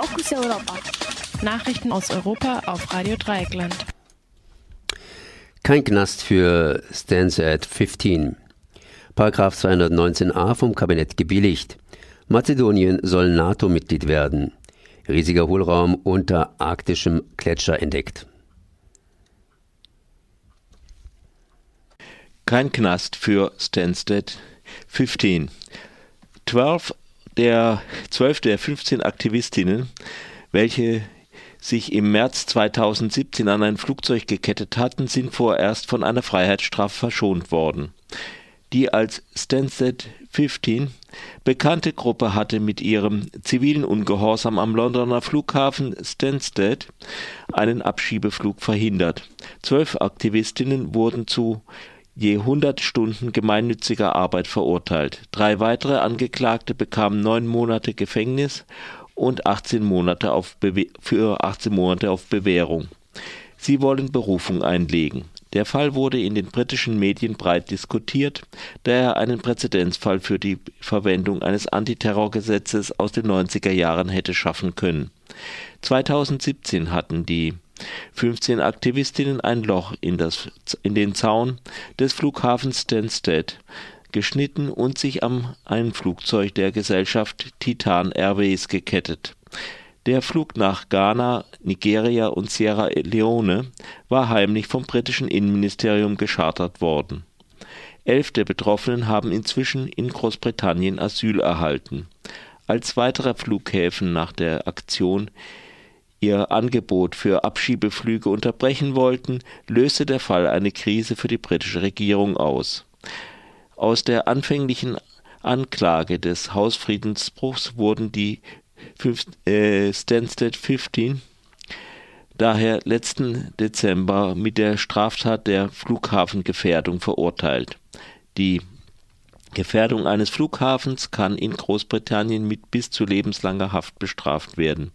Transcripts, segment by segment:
Fokus Europa. Nachrichten aus Europa auf Radio Dreieckland. Kein Knast für Stansted 15. Paragraph 219a vom Kabinett gebilligt. Mazedonien soll NATO-Mitglied werden. Riesiger Hohlraum unter arktischem Gletscher entdeckt. Kein Knast für Stansted 15. 12 der, 12 der 15 Aktivistinnen, welche sich im März 2017 an ein Flugzeug gekettet hatten, sind vorerst von einer Freiheitsstrafe verschont worden. Die als Stansted 15 bekannte Gruppe hatte mit ihrem zivilen Ungehorsam am Londoner Flughafen Stansted einen Abschiebeflug verhindert. Zwölf Aktivistinnen wurden zu je 100 Stunden gemeinnütziger Arbeit verurteilt. Drei weitere Angeklagte bekamen neun Monate Gefängnis und 18 Monate auf für 18 Monate auf Bewährung. Sie wollen Berufung einlegen. Der Fall wurde in den britischen Medien breit diskutiert, da er einen Präzedenzfall für die Verwendung eines Antiterrorgesetzes aus den 90er Jahren hätte schaffen können. 2017 hatten die 15 Aktivistinnen ein Loch in, das, in den Zaun des Flughafens Stansted geschnitten und sich an ein Flugzeug der Gesellschaft Titan Airways gekettet. Der Flug nach Ghana, Nigeria und Sierra Leone war heimlich vom britischen Innenministerium geschartert worden. Elf der Betroffenen haben inzwischen in Großbritannien Asyl erhalten. Als weitere Flughäfen nach der Aktion ihr Angebot für Abschiebeflüge unterbrechen wollten, löste der Fall eine Krise für die britische Regierung aus. Aus der anfänglichen Anklage des Hausfriedensbruchs wurden die äh, Stansted 15 daher letzten Dezember mit der Straftat der Flughafengefährdung verurteilt. Die Gefährdung eines Flughafens kann in Großbritannien mit bis zu lebenslanger Haft bestraft werden.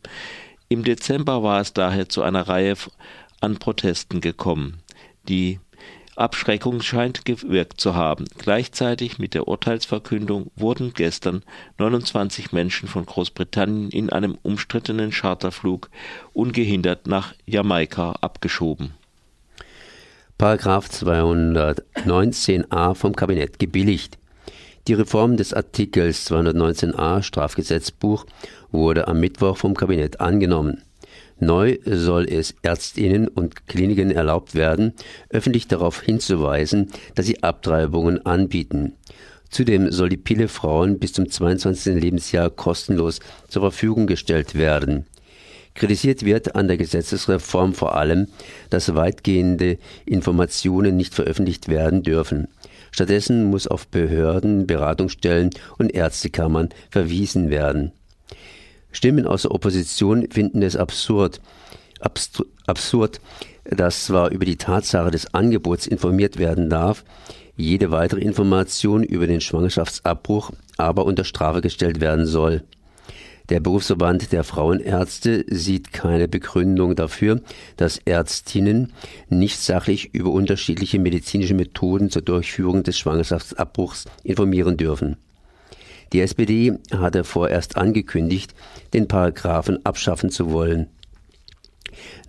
Im Dezember war es daher zu einer Reihe an Protesten gekommen. Die Abschreckung scheint gewirkt zu haben. Gleichzeitig mit der Urteilsverkündung wurden gestern 29 Menschen von Großbritannien in einem umstrittenen Charterflug ungehindert nach Jamaika abgeschoben. Paragraph 219a vom Kabinett gebilligt. Die Reform des Artikels 219a Strafgesetzbuch wurde am Mittwoch vom Kabinett angenommen. Neu soll es Ärztinnen und Kliniken erlaubt werden, öffentlich darauf hinzuweisen, dass sie Abtreibungen anbieten. Zudem soll die Pille Frauen bis zum 22. Lebensjahr kostenlos zur Verfügung gestellt werden. Kritisiert wird an der Gesetzesreform vor allem, dass weitgehende Informationen nicht veröffentlicht werden dürfen. Stattdessen muss auf Behörden, Beratungsstellen und Ärztekammern verwiesen werden. Stimmen aus der Opposition finden es absurd, absurd, dass zwar über die Tatsache des Angebots informiert werden darf, jede weitere Information über den Schwangerschaftsabbruch aber unter Strafe gestellt werden soll. Der Berufsverband der Frauenärzte sieht keine Begründung dafür, dass Ärztinnen nicht sachlich über unterschiedliche medizinische Methoden zur Durchführung des Schwangerschaftsabbruchs informieren dürfen. Die SPD hatte vorerst angekündigt, den Paragraphen abschaffen zu wollen.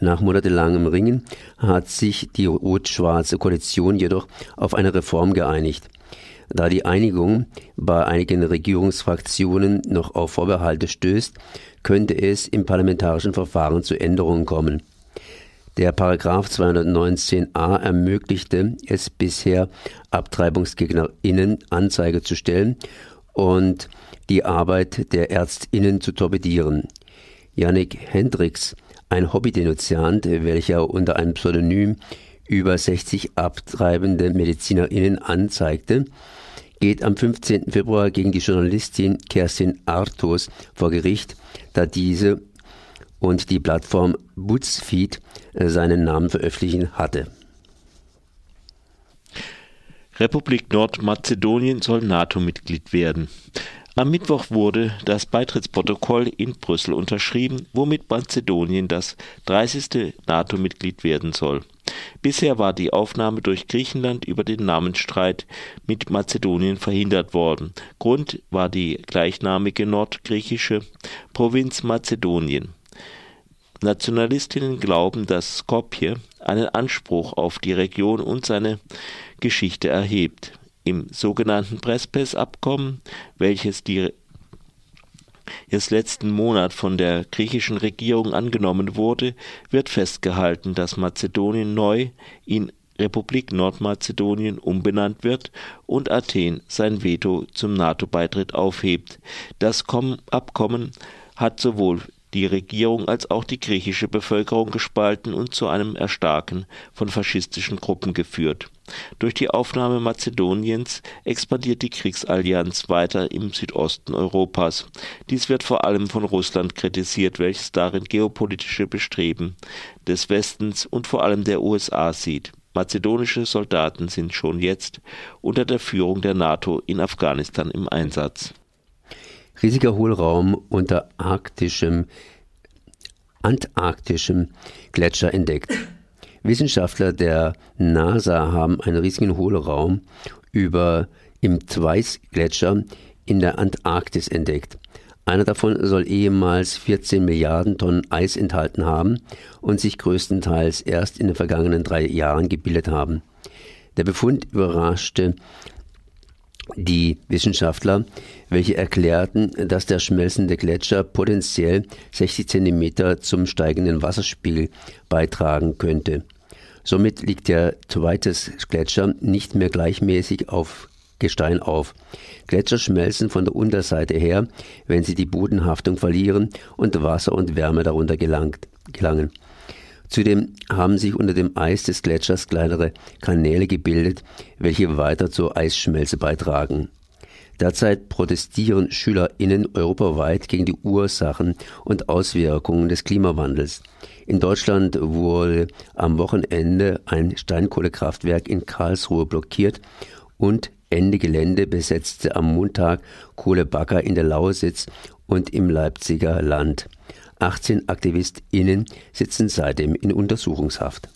Nach monatelangem Ringen hat sich die rot-schwarze Koalition jedoch auf eine Reform geeinigt. Da die Einigung bei einigen Regierungsfraktionen noch auf Vorbehalte stößt, könnte es im parlamentarischen Verfahren zu Änderungen kommen. Der Paragraph 219a ermöglichte es bisher AbtreibungsgegnerInnen Anzeige zu stellen und die Arbeit der ÄrztInnen zu torpedieren. Yannick Hendricks, ein Hobbydenunziant, welcher unter einem Pseudonym über 60 abtreibende MedizinerInnen anzeigte, geht am 15. Februar gegen die Journalistin Kerstin Artos vor Gericht, da diese und die Plattform BuzzFeed seinen Namen veröffentlichen hatte. Republik Nordmazedonien soll NATO-Mitglied werden. Am Mittwoch wurde das Beitrittsprotokoll in Brüssel unterschrieben, womit Mazedonien das 30. NATO-Mitglied werden soll. Bisher war die Aufnahme durch Griechenland über den Namensstreit mit Mazedonien verhindert worden. Grund war die gleichnamige nordgriechische Provinz Mazedonien. Nationalistinnen glauben, dass Skopje einen Anspruch auf die Region und seine Geschichte erhebt. Im sogenannten Prespes-Abkommen, welches die erst letzten Monat von der griechischen Regierung angenommen wurde, wird festgehalten, dass Mazedonien neu in Republik Nordmazedonien umbenannt wird und Athen sein Veto zum NATO-Beitritt aufhebt. Das Abkommen hat sowohl die Regierung als auch die griechische Bevölkerung gespalten und zu einem Erstarken von faschistischen Gruppen geführt. Durch die Aufnahme Mazedoniens expandiert die Kriegsallianz weiter im Südosten Europas. Dies wird vor allem von Russland kritisiert, welches darin geopolitische Bestreben des Westens und vor allem der USA sieht. Mazedonische Soldaten sind schon jetzt unter der Führung der NATO in Afghanistan im Einsatz riesiger Hohlraum unter arktischem, antarktischem Gletscher entdeckt. Wissenschaftler der NASA haben einen riesigen Hohlraum über im Twice-Gletscher in der Antarktis entdeckt. Einer davon soll ehemals 14 Milliarden Tonnen Eis enthalten haben und sich größtenteils erst in den vergangenen drei Jahren gebildet haben. Der Befund überraschte die Wissenschaftler, welche erklärten, dass der schmelzende Gletscher potenziell 60 Zentimeter zum steigenden Wasserspiegel beitragen könnte. Somit liegt der Thwaites Gletscher nicht mehr gleichmäßig auf Gestein auf. Gletscher schmelzen von der Unterseite her, wenn sie die Bodenhaftung verlieren und Wasser und Wärme darunter gelangt, gelangen. Zudem haben sich unter dem Eis des Gletschers kleinere Kanäle gebildet, welche weiter zur Eisschmelze beitragen. Derzeit protestieren SchülerInnen europaweit gegen die Ursachen und Auswirkungen des Klimawandels. In Deutschland wurde am Wochenende ein Steinkohlekraftwerk in Karlsruhe blockiert und Ende Gelände besetzte am Montag Kohlebagger in der Lausitz und im Leipziger Land. 18 AktivistInnen sitzen seitdem in Untersuchungshaft.